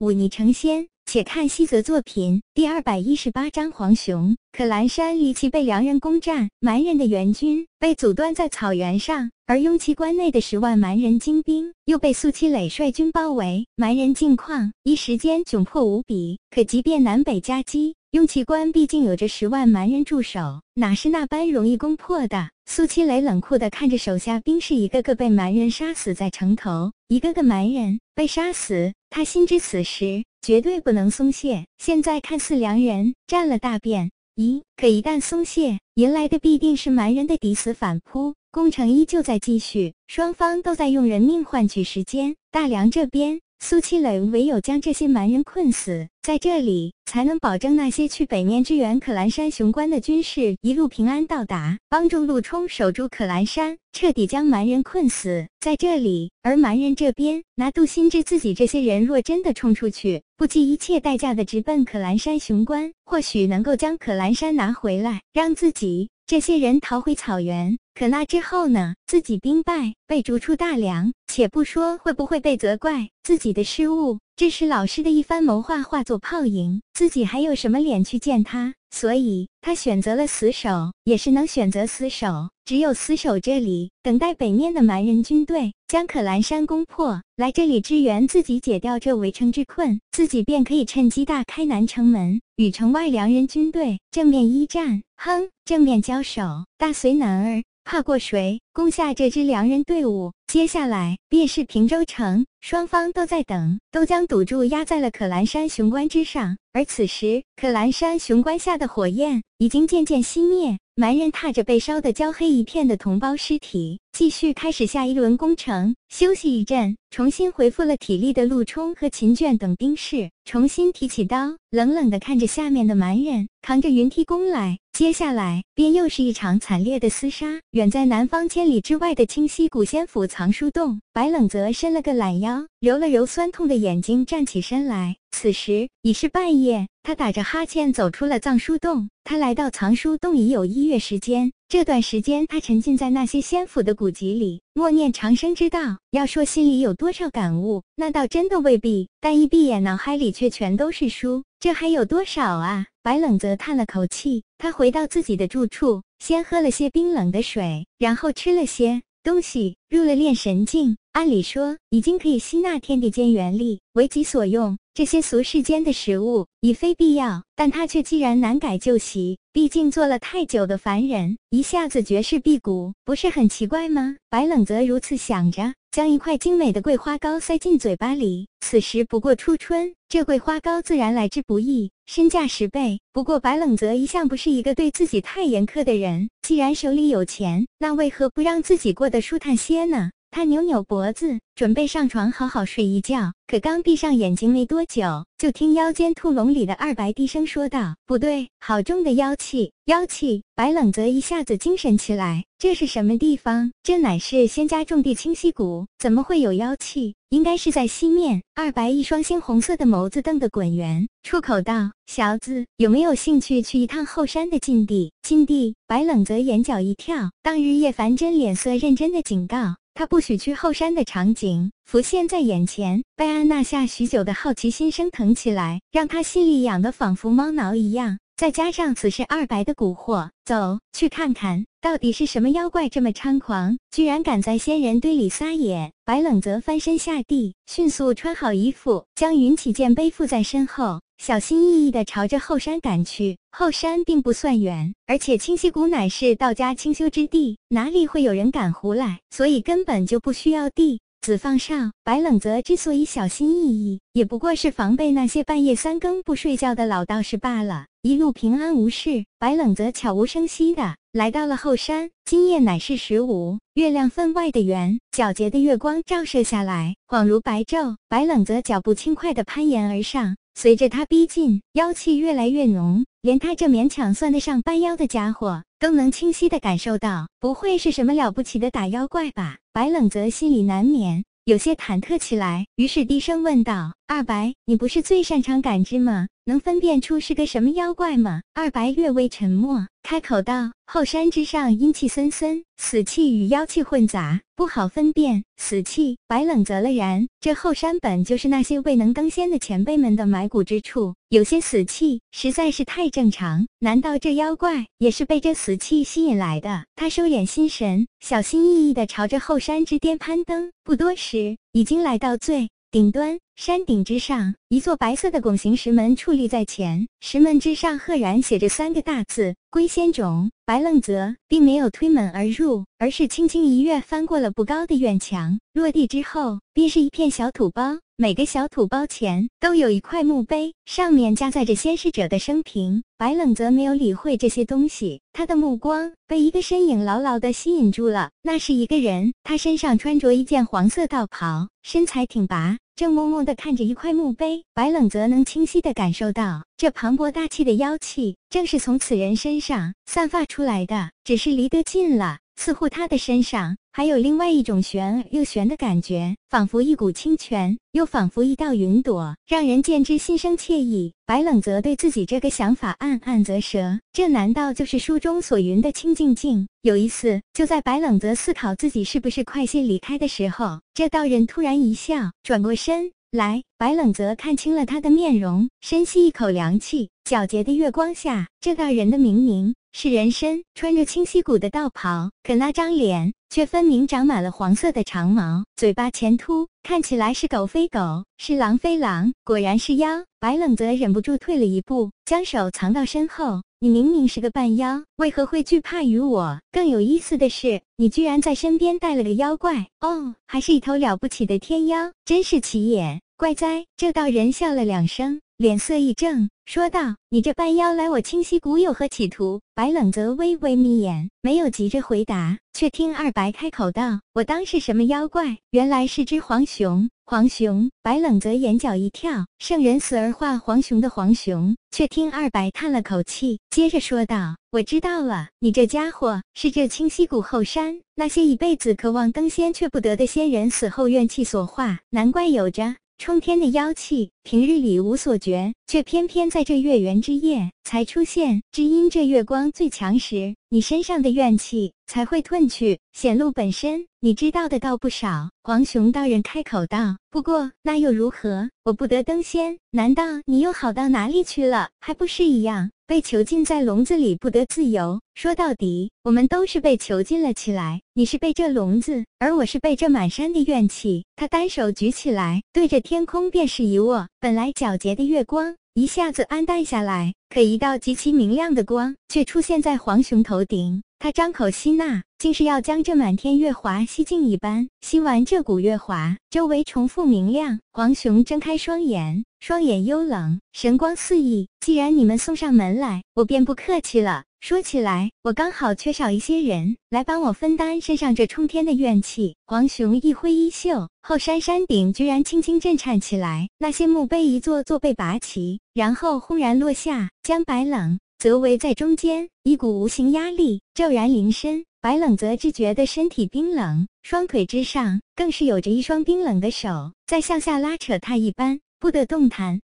忤逆成仙。且看西泽作品第二百一十八章黄熊。可兰山离奇被良人攻占，蛮人的援军被阻断在草原上，而雍旗关内的十万蛮人精兵又被苏七磊率军包围，蛮人境况一时间窘迫无比。可即便南北夹击，雍旗关毕竟有着十万蛮人驻守，哪是那般容易攻破的？苏七磊冷酷地看着手下兵士一个个被蛮人杀死在城头，一个个蛮人被杀死，他心知此时。绝对不能松懈。现在看似良人占了大便，咦？可一旦松懈，迎来的必定是蛮人的抵死反扑。攻城依旧在继续，双方都在用人命换取时间。大梁这边。苏七磊唯有将这些蛮人困死在这里，才能保证那些去北面支援可兰山雄关的军士一路平安到达，帮助陆冲守住可兰山，彻底将蛮人困死在这里。而蛮人这边，拿杜心知自己这些人若真的冲出去，不计一切代价的直奔可兰山雄关，或许能够将可兰山拿回来，让自己。这些人逃回草原，可那之后呢？自己兵败，被逐出大梁，且不说会不会被责怪自己的失误，致使老师的一番谋划化作泡影，自己还有什么脸去见他？所以他选择了死守，也是能选择死守。只有死守这里，等待北面的蛮人军队将可兰山攻破，来这里支援自己，解掉这围城之困，自己便可以趁机大开南城门，与城外良人军队正面一战。哼，正面交手，大隋男儿怕过谁？攻下这支良人队伍，接下来便是平州城。双方都在等，都将赌注压在了可兰山雄关之上。而此时，可兰山雄关下的火焰已经渐渐熄灭。蛮人踏着被烧得焦黑一片的同胞尸体，继续开始下一轮攻城。休息一阵，重新恢复了体力的陆冲和秦卷等兵士，重新提起刀，冷冷地看着下面的蛮人扛着云梯攻来。接下来便又是一场惨烈的厮杀。远在南方千里之外的清溪古仙府藏书洞，白冷泽伸了个懒腰，揉了揉酸痛的眼睛，站起身来。此时已是半夜，他打着哈欠走出了藏书洞。他来到藏书洞已有一月时间，这段时间他沉浸在那些仙府的古籍里，默念长生之道。要说心里有多少感悟，那倒真的未必。但一闭眼，脑海里却全都是书，这还有多少啊？白冷泽叹了口气，他回到自己的住处，先喝了些冰冷的水，然后吃了些东西，入了炼神境。按理说，已经可以吸纳天地间元力，为己所用。这些俗世间的食物已非必要，但他却既然难改旧习，毕竟做了太久的凡人，一下子绝世辟谷，不是很奇怪吗？白冷则如此想着，将一块精美的桂花糕塞进嘴巴里。此时不过初春，这桂花糕自然来之不易，身价十倍。不过白冷则一向不是一个对自己太严苛的人，既然手里有钱，那为何不让自己过得舒坦些呢？他扭扭脖子，准备上床好好睡一觉。可刚闭上眼睛没多久，就听腰间兔笼里的二白低声说道：“不对，好重的妖气！妖气！”白冷泽一下子精神起来，这是什么地方？这乃是仙家重地清溪谷，怎么会有妖气？应该是在西面。二白一双猩红色的眸子瞪得滚圆，出口道：“小子，有没有兴趣去一趟后山的禁地？”禁地！白冷泽眼角一跳，当日叶凡真脸色认真的警告。他不许去后山的场景浮现在眼前，被安娜下许久的好奇心升腾起来，让他心里痒得仿佛猫挠一样。再加上此时二白的蛊惑，走去看看到底是什么妖怪这么猖狂，居然敢在仙人堆里撒野。白冷泽翻身下地，迅速穿好衣服，将云起剑背负在身后。小心翼翼地朝着后山赶去。后山并不算远，而且清溪谷乃是道家清修之地，哪里会有人敢胡来？所以根本就不需要地。子放上，白冷泽之所以小心翼翼，也不过是防备那些半夜三更不睡觉的老道士罢了。一路平安无事，白冷泽悄无声息的来到了后山。今夜乃是十五，月亮分外的圆，皎洁的月光照射下来，恍如白昼。白冷泽脚步轻快的攀岩而上。随着他逼近，妖气越来越浓，连他这勉强算得上半妖的家伙都能清晰的感受到，不会是什么了不起的打妖怪吧？白冷泽心里难免。有些忐忑起来，于是低声问道：“二白，你不是最擅长感知吗？能分辨出是个什么妖怪吗？二白略微沉默，开口道：“后山之上阴气森森，死气与妖气混杂，不好分辨。死气。”白冷则了然，这后山本就是那些未能登仙的前辈们的埋骨之处，有些死气实在是太正常。难道这妖怪也是被这死气吸引来的？他收敛心神，小心翼翼地朝着后山之巅攀登。不多时，已经来到最。顶端山顶之上，一座白色的拱形石门矗立在前，石门之上赫然写着三个大字“龟仙冢”。白冷泽并没有推门而入，而是轻轻一跃，翻过了不高的院墙，落地之后便是一片小土包。每个小土包前都有一块墓碑，上面加载着先逝者的生平。白冷则没有理会这些东西，他的目光被一个身影牢牢地吸引住了。那是一个人，他身上穿着一件黄色道袍，身材挺拔，正默默地看着一块墓碑。白冷则能清晰地感受到，这磅礴大气的妖气正是从此人身上散发出来的，只是离得近了。似乎他的身上还有另外一种玄而又玄的感觉，仿佛一股清泉，又仿佛一道云朵，让人见之心生惬意。白冷则对自己这个想法暗暗啧舌，这难道就是书中所云的清净境？有一次，就在白冷则思考自己是不是快些离开的时候，这道人突然一笑，转过身来，白冷则看清了他的面容，深吸一口凉气。皎洁的月光下，这道人的明明。是人身穿着清溪谷的道袍，可那张脸却分明长满了黄色的长毛，嘴巴前凸，看起来是狗非狗，是狼非狼，果然是妖。白冷则忍不住退了一步，将手藏到身后。你明明是个半妖，为何会惧怕于我？更有意思的是，你居然在身边带了个妖怪，哦，还是一头了不起的天妖，真是奇也怪哉！这道人笑了两声。脸色一正，说道：“你这半妖来我清溪谷有何企图？”白冷泽微微眯眼，没有急着回答，却听二白开口道：“我当是什么妖怪？原来是只黄熊。”黄熊。白冷泽眼角一跳，圣人死而化黄熊的黄熊。却听二白叹了口气，接着说道：“我知道了，你这家伙是这清溪谷后山那些一辈子渴望登仙却不得的仙人死后怨气所化，难怪有着。”冲天的妖气，平日里无所觉，却偏偏在这月圆之夜才出现。只因这月光最强时，你身上的怨气才会褪去，显露本身。你知道的倒不少。黄雄道人开口道：“不过那又如何？我不得登仙，难道你又好到哪里去了？还不是一样？”被囚禁在笼子里，不得自由。说到底，我们都是被囚禁了起来。你是被这笼子，而我是被这满山的怨气。他单手举起来，对着天空便是一握。本来皎洁的月光一下子黯淡下来，可一道极其明亮的光却出现在黄熊头顶。他张口吸纳，竟是要将这满天月华吸尽一般。吸完这股月华，周围重复明亮。黄雄睁开双眼，双眼幽冷，神光四溢。既然你们送上门来，我便不客气了。说起来，我刚好缺少一些人来帮我分担身上这冲天的怨气。黄雄一挥衣袖，后山山顶居然轻轻震颤起来，那些墓碑一座座被拔起，然后轰然落下，将白冷。则围在中间，一股无形压力骤然临身。白冷则只觉得身体冰冷，双腿之上更是有着一双冰冷的手在向下拉扯他一般，不得动弹。